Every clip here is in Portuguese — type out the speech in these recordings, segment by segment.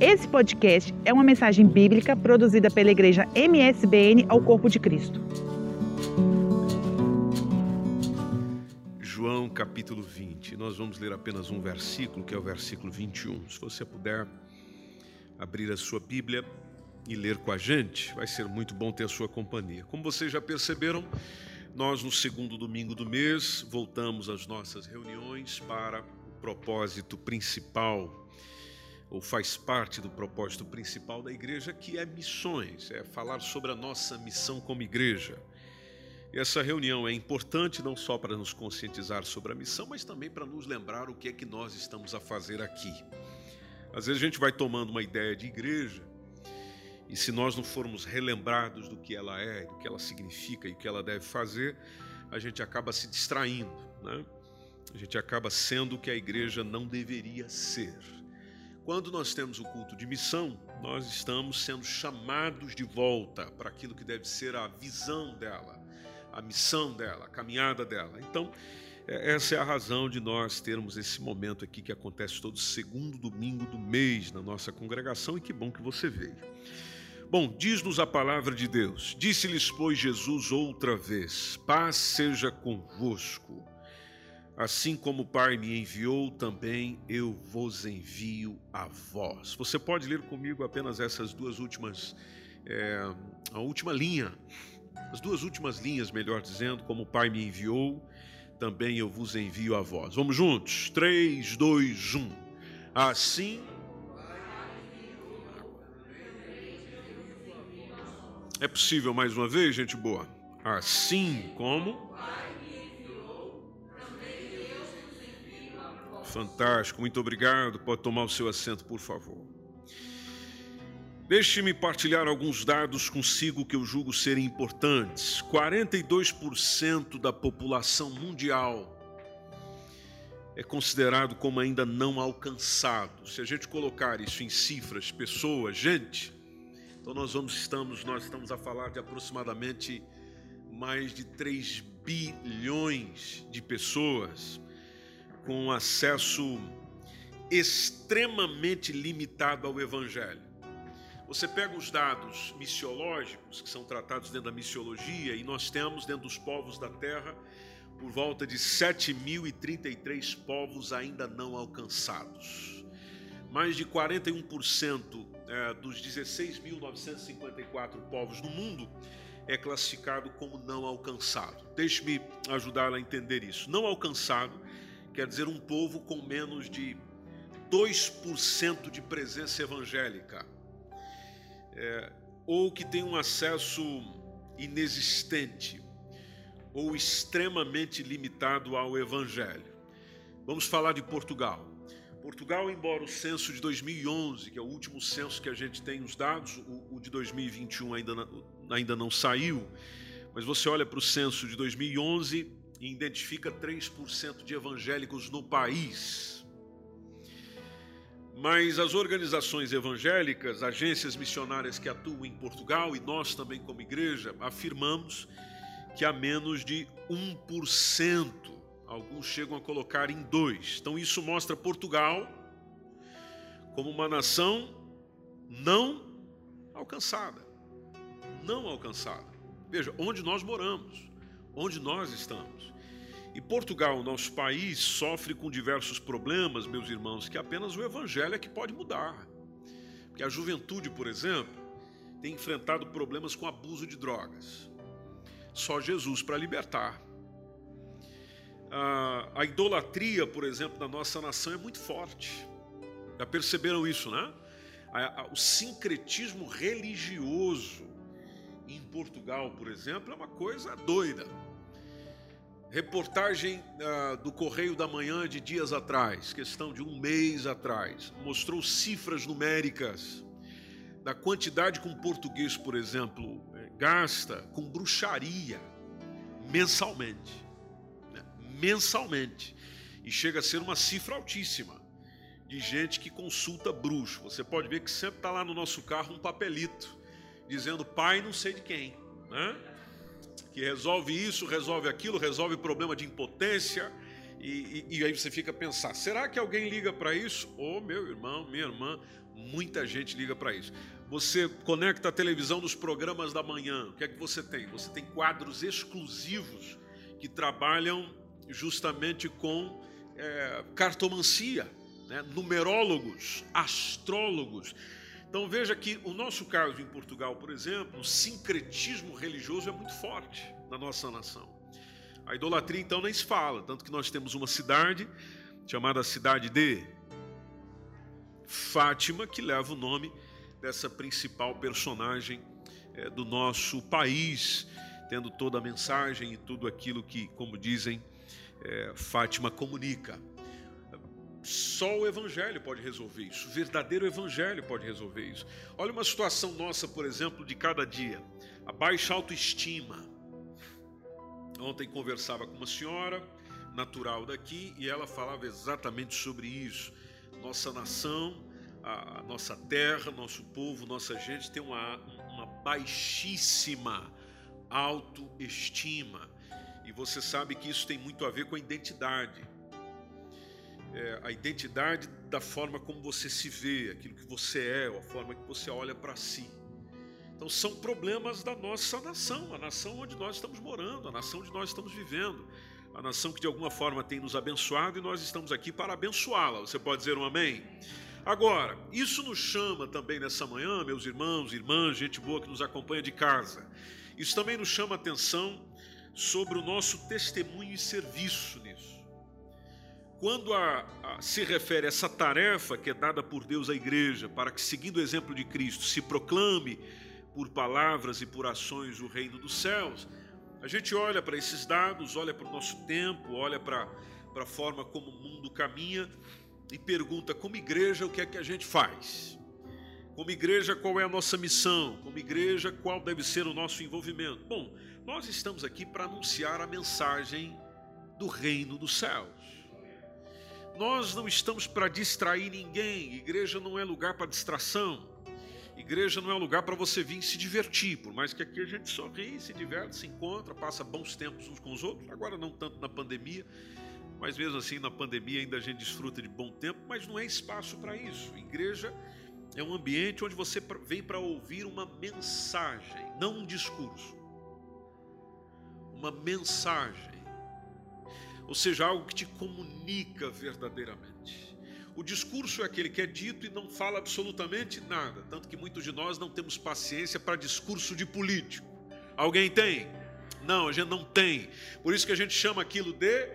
Esse podcast é uma mensagem bíblica produzida pela igreja MSBN ao Corpo de Cristo. João capítulo 20. Nós vamos ler apenas um versículo, que é o versículo 21. Se você puder abrir a sua Bíblia e ler com a gente, vai ser muito bom ter a sua companhia. Como vocês já perceberam, nós no segundo domingo do mês voltamos às nossas reuniões para o propósito principal ou faz parte do propósito principal da igreja, que é missões, é falar sobre a nossa missão como igreja. E essa reunião é importante não só para nos conscientizar sobre a missão, mas também para nos lembrar o que é que nós estamos a fazer aqui. Às vezes a gente vai tomando uma ideia de igreja e se nós não formos relembrados do que ela é, do que ela significa e o que ela deve fazer, a gente acaba se distraindo, né? A gente acaba sendo o que a igreja não deveria ser. Quando nós temos o culto de missão, nós estamos sendo chamados de volta para aquilo que deve ser a visão dela, a missão dela, a caminhada dela. Então, é, essa é a razão de nós termos esse momento aqui que acontece todo segundo domingo do mês na nossa congregação e que bom que você veio. Bom, diz-nos a palavra de Deus: Disse-lhes, pois, Jesus outra vez: Paz seja convosco. Assim como o Pai me enviou, também eu vos envio a vós. Você pode ler comigo apenas essas duas últimas, é, a última linha, as duas últimas linhas, melhor dizendo, como o Pai me enviou, também eu vos envio a vós. Vamos juntos? 3, 2, 1. Assim. É possível mais uma vez, gente boa? Assim como. Fantástico, muito obrigado. Pode tomar o seu assento, por favor. Deixe-me partilhar alguns dados consigo que eu julgo serem importantes. 42% da população mundial é considerado como ainda não alcançado. Se a gente colocar isso em cifras, pessoas, gente, então nós vamos estamos nós estamos a falar de aproximadamente mais de 3 bilhões de pessoas com acesso extremamente limitado ao Evangelho. Você pega os dados missiológicos, que são tratados dentro da missiologia, e nós temos dentro dos povos da terra por volta de 7.033 povos ainda não alcançados. Mais de 41% é, dos 16.954 povos no mundo é classificado como não alcançado. Deixe-me ajudar a entender isso. Não alcançado quer dizer um povo com menos de 2% de presença evangélica, é, ou que tem um acesso inexistente ou extremamente limitado ao evangelho. Vamos falar de Portugal. Portugal, embora o censo de 2011, que é o último censo que a gente tem os dados, o, o de 2021 ainda, ainda não saiu, mas você olha para o censo de 2011, e identifica 3% de evangélicos no país. Mas as organizações evangélicas, agências missionárias que atuam em Portugal e nós também como igreja afirmamos que há menos de 1%. Alguns chegam a colocar em 2. Então isso mostra Portugal como uma nação não alcançada. Não alcançada. Veja, onde nós moramos onde nós estamos. E Portugal, nosso país, sofre com diversos problemas, meus irmãos, que apenas o Evangelho é que pode mudar. Porque a juventude, por exemplo, tem enfrentado problemas com abuso de drogas. Só Jesus para libertar. A, idolatria, por exemplo, na nossa nação é muito forte. Já perceberam isso, né? o sincretismo religioso em Portugal, por exemplo, é uma coisa doida. Reportagem uh, do Correio da Manhã de dias atrás, questão de um mês atrás, mostrou cifras numéricas da quantidade que um português, por exemplo, eh, gasta com bruxaria mensalmente. Né? Mensalmente. E chega a ser uma cifra altíssima de gente que consulta bruxo. Você pode ver que sempre está lá no nosso carro um papelito dizendo pai não sei de quem, né? Que resolve isso, resolve aquilo, resolve problema de impotência E, e, e, aí você fica a pensar: será que alguém liga para isso? Ô oh, meu irmão, minha irmã, muita gente liga para isso. Você conecta a televisão nos programas da manhã, o que é que você tem? Você tem quadros exclusivos que trabalham justamente com é, cartomancia, né? numerólogos, astrólogos. Então veja que o nosso caso em Portugal, por exemplo, o sincretismo religioso é muito forte na nossa nação. A idolatria então nem se fala, tanto que nós temos uma cidade chamada cidade de Fátima, que leva o nome dessa principal personagem é, do nosso país, tendo toda a mensagem e tudo aquilo que, como dizem, é, Fátima comunica. Só o Evangelho pode resolver isso, o verdadeiro Evangelho pode resolver isso. Olha uma situação nossa, por exemplo, de cada dia: a baixa autoestima. Ontem conversava com uma senhora natural daqui e ela falava exatamente sobre isso. Nossa nação, a nossa terra, nosso povo, nossa gente tem uma, uma baixíssima autoestima. E você sabe que isso tem muito a ver com a identidade. É, a identidade da forma como você se vê, aquilo que você é, a forma que você olha para si. Então são problemas da nossa nação, a nação onde nós estamos morando, a nação onde nós estamos vivendo, a nação que de alguma forma tem nos abençoado e nós estamos aqui para abençoá-la. Você pode dizer um amém? Agora, isso nos chama também nessa manhã, meus irmãos, irmãs, gente boa que nos acompanha de casa. Isso também nos chama atenção sobre o nosso testemunho e serviço nisso. Quando a, a, se refere a essa tarefa que é dada por Deus à igreja, para que, seguindo o exemplo de Cristo, se proclame por palavras e por ações o reino dos céus, a gente olha para esses dados, olha para o nosso tempo, olha para, para a forma como o mundo caminha e pergunta, como igreja, o que é que a gente faz? Como igreja, qual é a nossa missão? Como igreja, qual deve ser o nosso envolvimento? Bom, nós estamos aqui para anunciar a mensagem do reino dos céus. Nós não estamos para distrair ninguém. Igreja não é lugar para distração. Igreja não é lugar para você vir se divertir, por mais que aqui a gente sorri, se diverte, se encontra, passa bons tempos uns com os outros. Agora não tanto na pandemia, mas mesmo assim na pandemia ainda a gente desfruta de bom tempo, mas não é espaço para isso. Igreja é um ambiente onde você vem para ouvir uma mensagem, não um discurso uma mensagem, ou seja, algo que te comunica verdadeiramente. O discurso é aquele que é dito e não fala absolutamente nada, tanto que muitos de nós não temos paciência para discurso de político. Alguém tem? Não, a gente não tem. Por isso que a gente chama aquilo de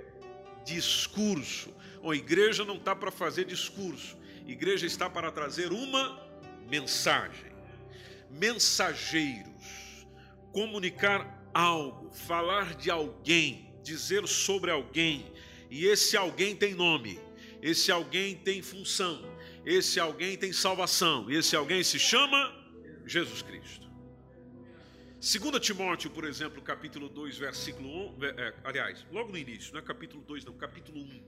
discurso. A igreja não está para fazer discurso, a igreja está para trazer uma mensagem. Mensageiros, comunicar algo, falar de alguém, dizer sobre alguém, e esse alguém tem nome, esse alguém tem função, esse alguém tem salvação, esse alguém se chama Jesus Cristo. 2 Timóteo, por exemplo, capítulo 2, versículo 1, é, aliás, logo no início, não é capítulo 2, não, capítulo 1.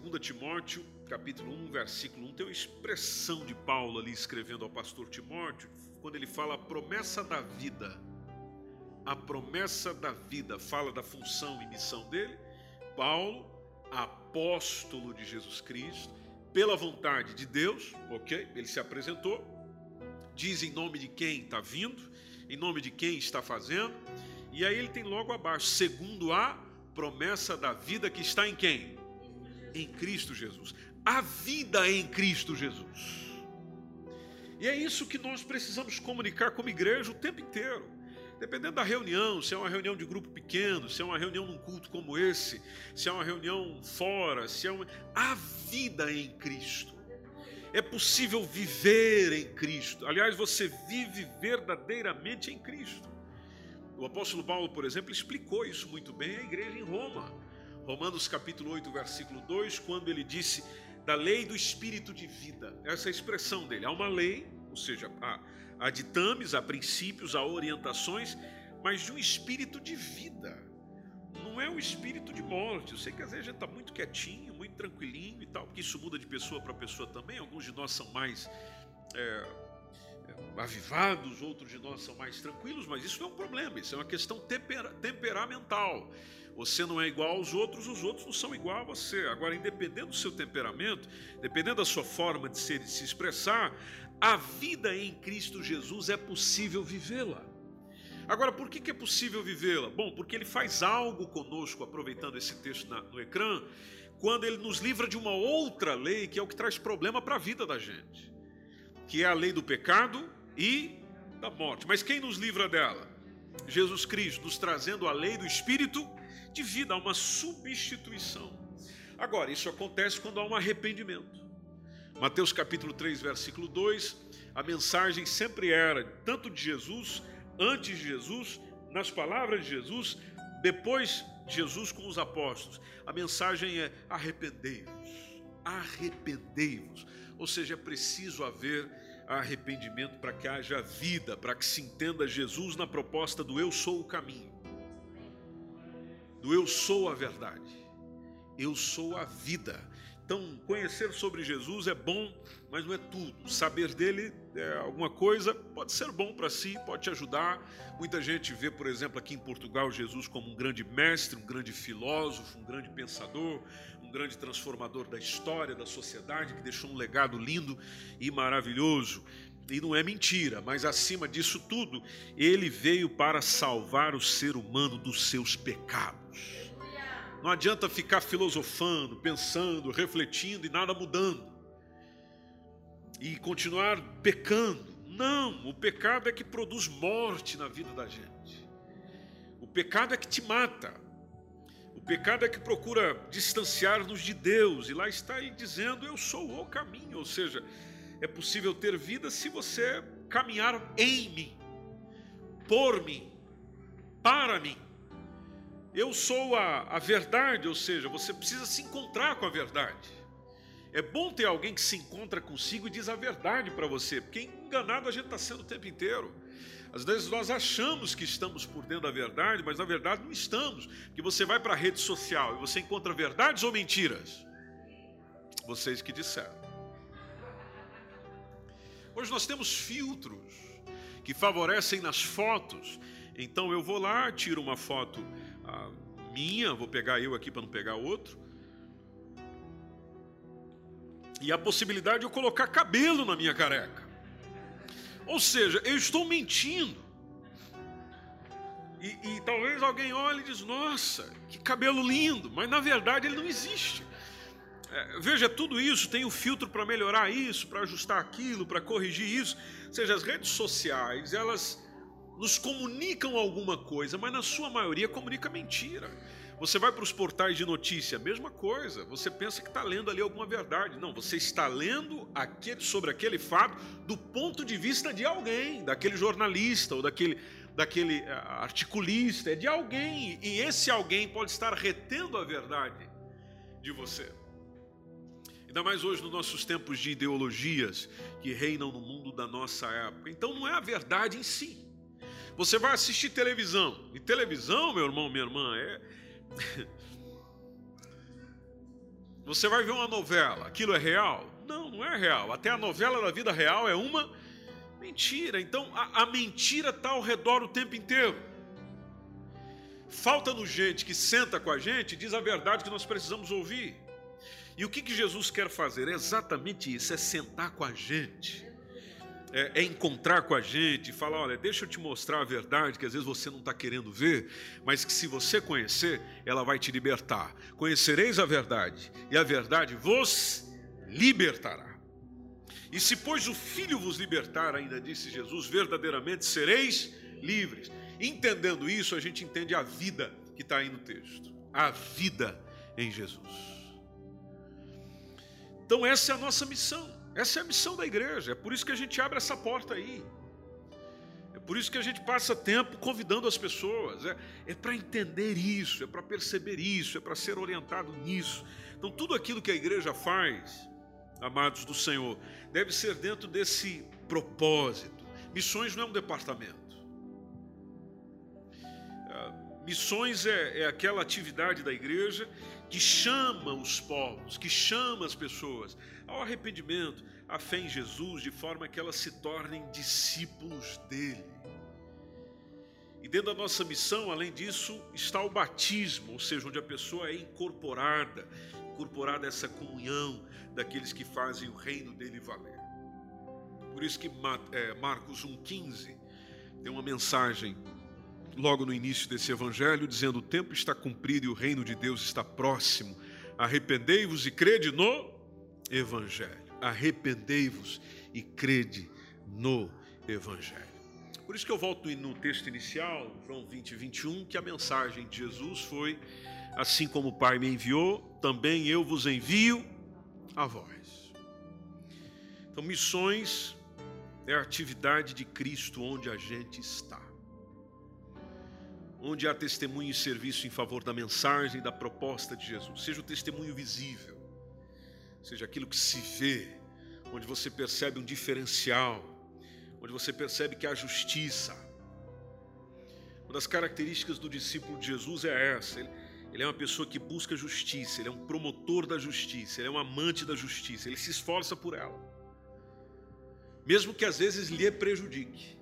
2 Timóteo, capítulo 1, versículo 1, tem uma expressão de Paulo ali escrevendo ao pastor Timóteo, quando ele fala a promessa da vida a promessa da vida fala da função e missão dele. Paulo, apóstolo de Jesus Cristo, pela vontade de Deus, ok? Ele se apresentou, diz em nome de quem está vindo, em nome de quem está fazendo, e aí ele tem logo abaixo, segundo a promessa da vida que está em quem? Em Cristo Jesus. A vida em Cristo Jesus. E é isso que nós precisamos comunicar como igreja o tempo inteiro. Dependendo da reunião, se é uma reunião de grupo pequeno, se é uma reunião num culto como esse, se é uma reunião fora, se é uma. A vida em Cristo. É possível viver em Cristo. Aliás, você vive verdadeiramente em Cristo. O apóstolo Paulo, por exemplo, explicou isso muito bem à igreja em Roma. Romanos capítulo 8, versículo 2, quando ele disse da lei do espírito de vida. Essa é a expressão dele. Há uma lei, ou seja, a a ditames, a princípios, a orientações, mas de um espírito de vida. Não é um espírito de morte. Eu sei que às vezes a gente está muito quietinho, muito tranquilinho e tal, porque isso muda de pessoa para pessoa também. Alguns de nós são mais é, é, avivados, outros de nós são mais tranquilos, mas isso não é um problema, isso é uma questão tempera, temperamental. Você não é igual aos outros, os outros não são igual a você. Agora, independente do seu temperamento, dependendo da sua forma de ser e se expressar, a vida em Cristo Jesus é possível vivê-la. Agora, por que é possível vivê-la? Bom, porque ele faz algo conosco, aproveitando esse texto no ecrã, quando ele nos livra de uma outra lei, que é o que traz problema para a vida da gente, que é a lei do pecado e da morte. Mas quem nos livra dela? Jesus Cristo, nos trazendo a lei do Espírito de vida, uma substituição. Agora, isso acontece quando há um arrependimento. Mateus capítulo 3, versículo 2, a mensagem sempre era tanto de Jesus, antes de Jesus, nas palavras de Jesus, depois de Jesus com os apóstolos. A mensagem é arrependei-vos, arrependei-vos. Ou seja, é preciso haver arrependimento para que haja vida, para que se entenda Jesus na proposta do eu sou o caminho, do eu sou a verdade, eu sou a vida. Então, conhecer sobre Jesus é bom, mas não é tudo. Saber dele é alguma coisa, pode ser bom para si, pode te ajudar. Muita gente vê, por exemplo, aqui em Portugal, Jesus como um grande mestre, um grande filósofo, um grande pensador, um grande transformador da história, da sociedade, que deixou um legado lindo e maravilhoso. E não é mentira, mas acima disso tudo, ele veio para salvar o ser humano dos seus pecados. Não adianta ficar filosofando, pensando, refletindo e nada mudando. E continuar pecando. Não, o pecado é que produz morte na vida da gente. O pecado é que te mata. O pecado é que procura distanciar-nos de Deus. E lá está ele dizendo: Eu sou o caminho. Ou seja, é possível ter vida se você caminhar em mim, por mim, para mim. Eu sou a, a verdade, ou seja, você precisa se encontrar com a verdade. É bom ter alguém que se encontra consigo e diz a verdade para você, porque enganado a gente está sendo o tempo inteiro. Às vezes nós achamos que estamos por dentro da verdade, mas na verdade não estamos. Porque você vai para a rede social e você encontra verdades ou mentiras? Vocês que disseram. Hoje nós temos filtros que favorecem nas fotos. Então eu vou lá, tiro uma foto a minha, vou pegar eu aqui para não pegar outro. E a possibilidade de eu colocar cabelo na minha careca. Ou seja, eu estou mentindo. E, e, talvez alguém olhe e diz: Nossa, que cabelo lindo, mas na verdade ele não existe. É, veja, tudo isso tem o um filtro para melhorar isso, para ajustar aquilo, para corrigir isso. Ou seja, as redes sociais, elas nos comunicam alguma coisa, mas na sua maioria comunica mentira. Você vai para os portais de notícia, mesma coisa. Você pensa que está lendo ali alguma verdade. Não, você está lendo aquele, sobre aquele fato do ponto de vista de alguém, daquele jornalista ou daquele, daquele eh, articulista, é de alguém. E esse alguém pode estar retendo a verdade de você. Ainda mais hoje nos nossos tempos de ideologias que reinam no mundo da nossa época. Então não é a verdade em si. Você vai assistir televisão. E televisão, meu irmão, minha irmã, é. Você vai ver uma novela. Aquilo é real? Não, não é real. Até a novela da vida real é uma mentira. Então a, a mentira está ao redor o tempo inteiro. Falta-nos gente que senta com a gente diz a verdade que nós precisamos ouvir. E o que, que Jesus quer fazer? É exatamente isso: é sentar com a gente é, é, encontrar com a gente, falar: olha, deixa eu te mostrar a verdade que às vezes você não está querendo ver, mas que se você conhecer, ela vai te libertar. Conhecereis a verdade, e a verdade vos libertará. E se, pois, o Filho vos libertar, ainda disse Jesus, verdadeiramente sereis livres. Entendendo isso, a gente entende a vida que está aí no texto. A vida em Jesus. Então, essa é a nossa missão. Essa é a missão da igreja, é por isso que a gente abre essa porta aí. É por isso que a gente passa tempo convidando as pessoas. É, é para entender isso, é para perceber isso, é para ser orientado nisso. Então, tudo aquilo que a igreja faz, amados do Senhor, deve ser dentro desse propósito. Missões não é um departamento. É, missões é, é aquela atividade da igreja que chama os povos, que chama as pessoas ao arrependimento, à fé em Jesus, de forma que elas se tornem discípulos dele. E dentro da nossa missão, além disso, está o batismo, ou seja, onde a pessoa é incorporada, incorporada a essa comunhão daqueles que fazem o reino dele valer. Por isso que é, Marcos 1,15 tem uma mensagem logo no início desse evangelho, dizendo: O tempo está cumprido e o reino de Deus está próximo. Arrependei-vos e crede no evangelho. Arrependei-vos e crede no evangelho. Por isso que eu volto no texto inicial, João 20, 21, que a mensagem de Jesus foi: Assim como o Pai me enviou, também eu vos envio a vós. Então, missões é a atividade de Cristo onde a gente está onde há testemunho e serviço em favor da mensagem, da proposta de Jesus. Seja o testemunho visível, seja aquilo que se vê, onde você percebe um diferencial, onde você percebe que há justiça. Uma das características do discípulo de Jesus é essa. Ele, ele é uma pessoa que busca justiça, ele é um promotor da justiça, ele é um amante da justiça, ele se esforça por ela. Mesmo que às vezes lhe prejudique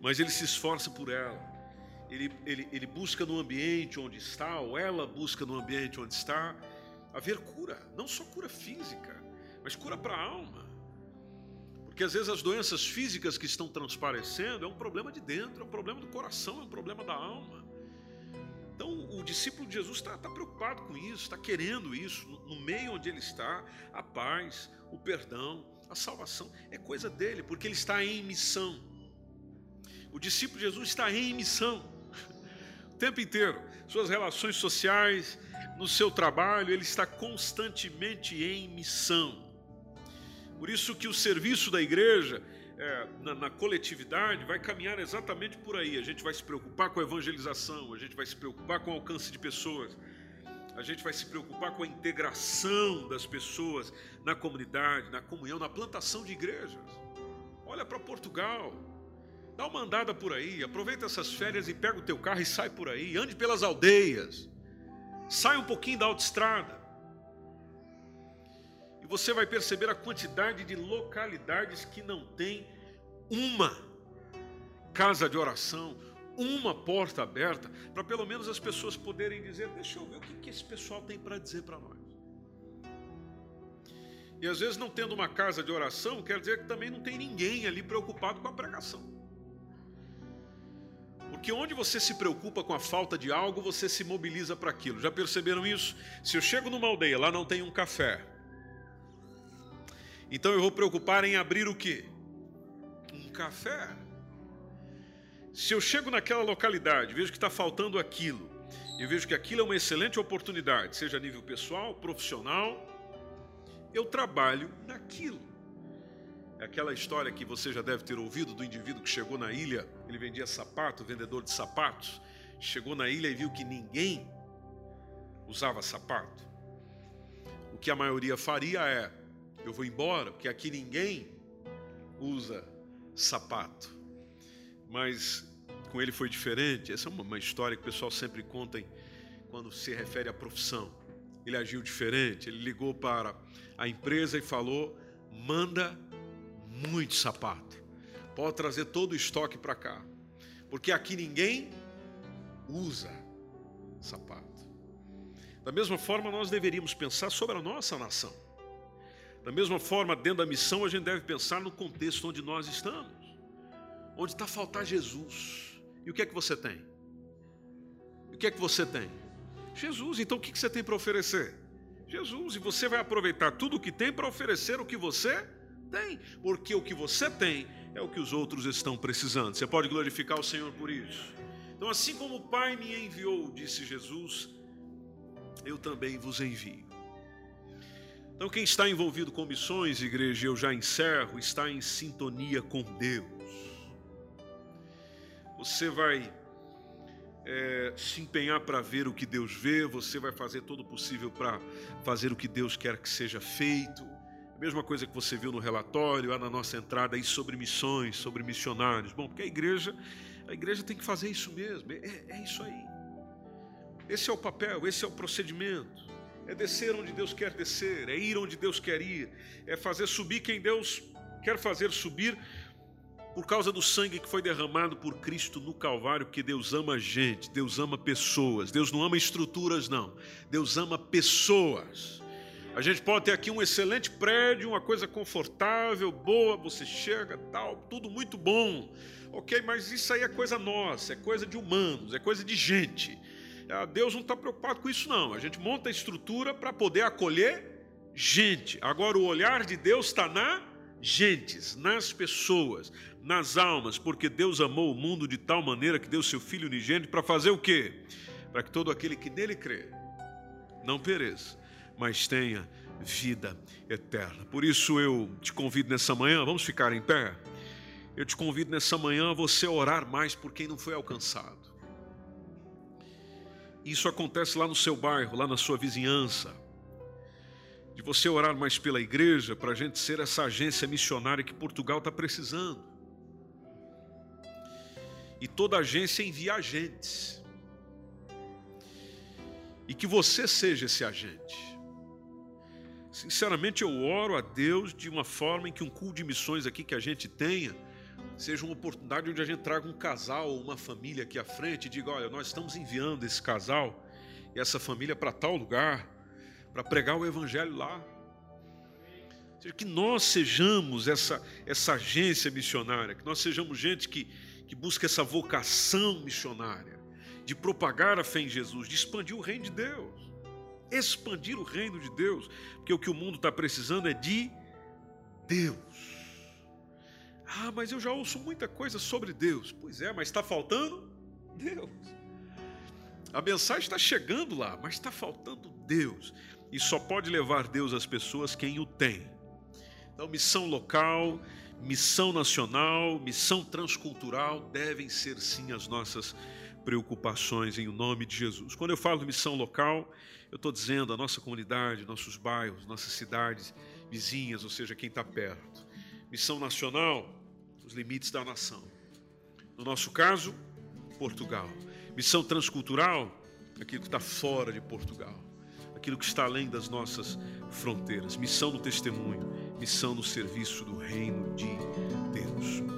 mas ele se esforça por ela. Ele, ele, ele busca no ambiente onde está, ou ela busca no ambiente onde está, haver cura, não só cura física, mas cura para a alma. Porque às vezes as doenças físicas que estão transparecendo é um problema de dentro, é um problema do coração, é um problema da alma. Então o discípulo de Jesus está tá preocupado com isso, está querendo isso, no, no meio onde ele está, a paz, o perdão, a salvação, é coisa dele, porque ele está em missão. O discípulo de Jesus está em missão o tempo inteiro. Suas relações sociais, no seu trabalho, ele está constantemente em missão. Por isso que o serviço da igreja é, na, na, coletividade vai caminhar exatamente por aí. A gente vai se preocupar com a evangelização, a gente vai se preocupar com o alcance de pessoas, a gente vai se preocupar com a integração das pessoas na comunidade, na comunhão, na plantação de igrejas. Olha para Portugal. Dá uma andada por aí, aproveita essas férias e pega o teu carro e sai por aí, ande pelas aldeias. Sai um pouquinho da autoestrada. E você vai perceber a quantidade de localidades que não tem uma casa de oração, uma porta aberta, para pelo menos as pessoas poderem dizer: Deixa eu ver o que, que esse pessoal tem para dizer para nós. E às vezes, não tendo uma casa de oração, quer dizer que também não tem ninguém ali preocupado com a pregação. Porque onde você se preocupa com a falta de algo, você se mobiliza para aquilo. Já perceberam isso? Se eu chego numa aldeia, lá não tem um café. Então eu vou preocupar em abrir o quê? Um café. Se eu chego naquela localidade, vejo que está faltando aquilo, e vejo que aquilo é uma excelente oportunidade, seja a nível pessoal, profissional, eu trabalho naquilo. É aquela história que você já deve ter ouvido do indivíduo que chegou na ilha, ele vendia sapato, vendedor de sapatos, chegou na ilha e viu que ninguém usava sapato. O que a maioria faria é: eu vou embora, porque aqui ninguém usa sapato. Mas com ele foi diferente. Essa é uma história que o pessoal sempre conta quando se refere à profissão. Ele agiu diferente. Ele ligou para a empresa e falou: manda muito sapato. Pode trazer todo o estoque para cá. Porque aqui ninguém usa sapato. Da mesma forma, nós deveríamos pensar sobre a nossa nação. Da mesma forma, dentro da missão, a gente deve pensar no contexto onde nós estamos. Onde está a faltar Jesus. E o que é que você tem? O que é que você tem? Jesus. Então o que você tem para oferecer? Jesus. E você vai aproveitar tudo o que tem para oferecer o que você tem, porque o que você tem é o que os outros estão precisando. Você pode glorificar o Senhor por isso. Então, assim como o Pai me enviou, disse Jesus, eu também vos envio. Então, quem está envolvido com missões, igreja, eu já encerro, está em sintonia com Deus. Você vai é, se empenhar para ver o que Deus vê, você vai fazer todo o possível para fazer o que Deus quer que seja feito. Mesma coisa que você viu no relatório, lá na nossa entrada aí sobre missões, sobre missionários. Bom, porque a igreja, a igreja tem que fazer isso mesmo. É, é isso aí. Esse é o papel, esse é o procedimento. É descer onde Deus quer descer, é ir onde Deus quer ir, é fazer subir quem Deus quer fazer subir por causa do sangue que foi derramado por Cristo no Calvário, porque Deus ama gente, Deus ama pessoas, Deus não ama estruturas, não, Deus ama pessoas. A gente pode ter aqui um excelente prédio, uma coisa confortável, boa, você chega, tal, tudo muito bom. Ok, mas isso aí é coisa nossa, é coisa de humanos, é coisa de gente. Ah, Deus não está preocupado com isso, não. A gente monta a estrutura para poder acolher gente. Agora, o olhar de Deus está na gentes, nas pessoas, nas almas, porque Deus amou o mundo de tal maneira que deu seu Filho unigênito para fazer o quê? Para que todo aquele que nele crê não pereça, mas tenha vida eterna. Por isso eu te convido nessa manhã, vamos ficar em pé? Eu te convido nessa manhã a você orar mais por quem não foi alcançado. Isso acontece lá no seu bairro, lá na sua vizinhança de você orar mais pela igreja, para a gente ser essa agência missionária que Portugal está precisando. E toda agência envia agentes. E que você seja esse agente. Sinceramente, eu oro a Deus de uma forma em que um culto de missões aqui que a gente tenha seja uma oportunidade onde a gente traga um casal ou uma família aqui à frente e diga: olha, nós estamos enviando esse casal e essa família para tal lugar para pregar o evangelho lá. Ou seja, que nós sejamos essa, essa agência missionária, que nós sejamos gente que, que busca essa vocação missionária, de propagar a fé em Jesus, de expandir o reino de Deus. Expandir o reino de Deus, porque o que o mundo está precisando é de Deus. Ah, mas eu já ouço muita coisa sobre Deus. Pois é, mas está faltando Deus. A mensagem está chegando lá, mas está faltando Deus. E só pode levar Deus às pessoas quem o tem. Então, missão local, missão nacional, missão transcultural devem ser sim as nossas preocupações em nome de Jesus. Quando eu falo missão local, eu estou dizendo a nossa comunidade, nossos bairros, nossas cidades vizinhas, ou seja, quem está perto. Missão nacional, os limites da nação. No nosso caso, Portugal. Missão transcultural, aquilo que está fora de Portugal aquilo que está além das nossas fronteiras. Missão no testemunho, missão no serviço do reino de Deus.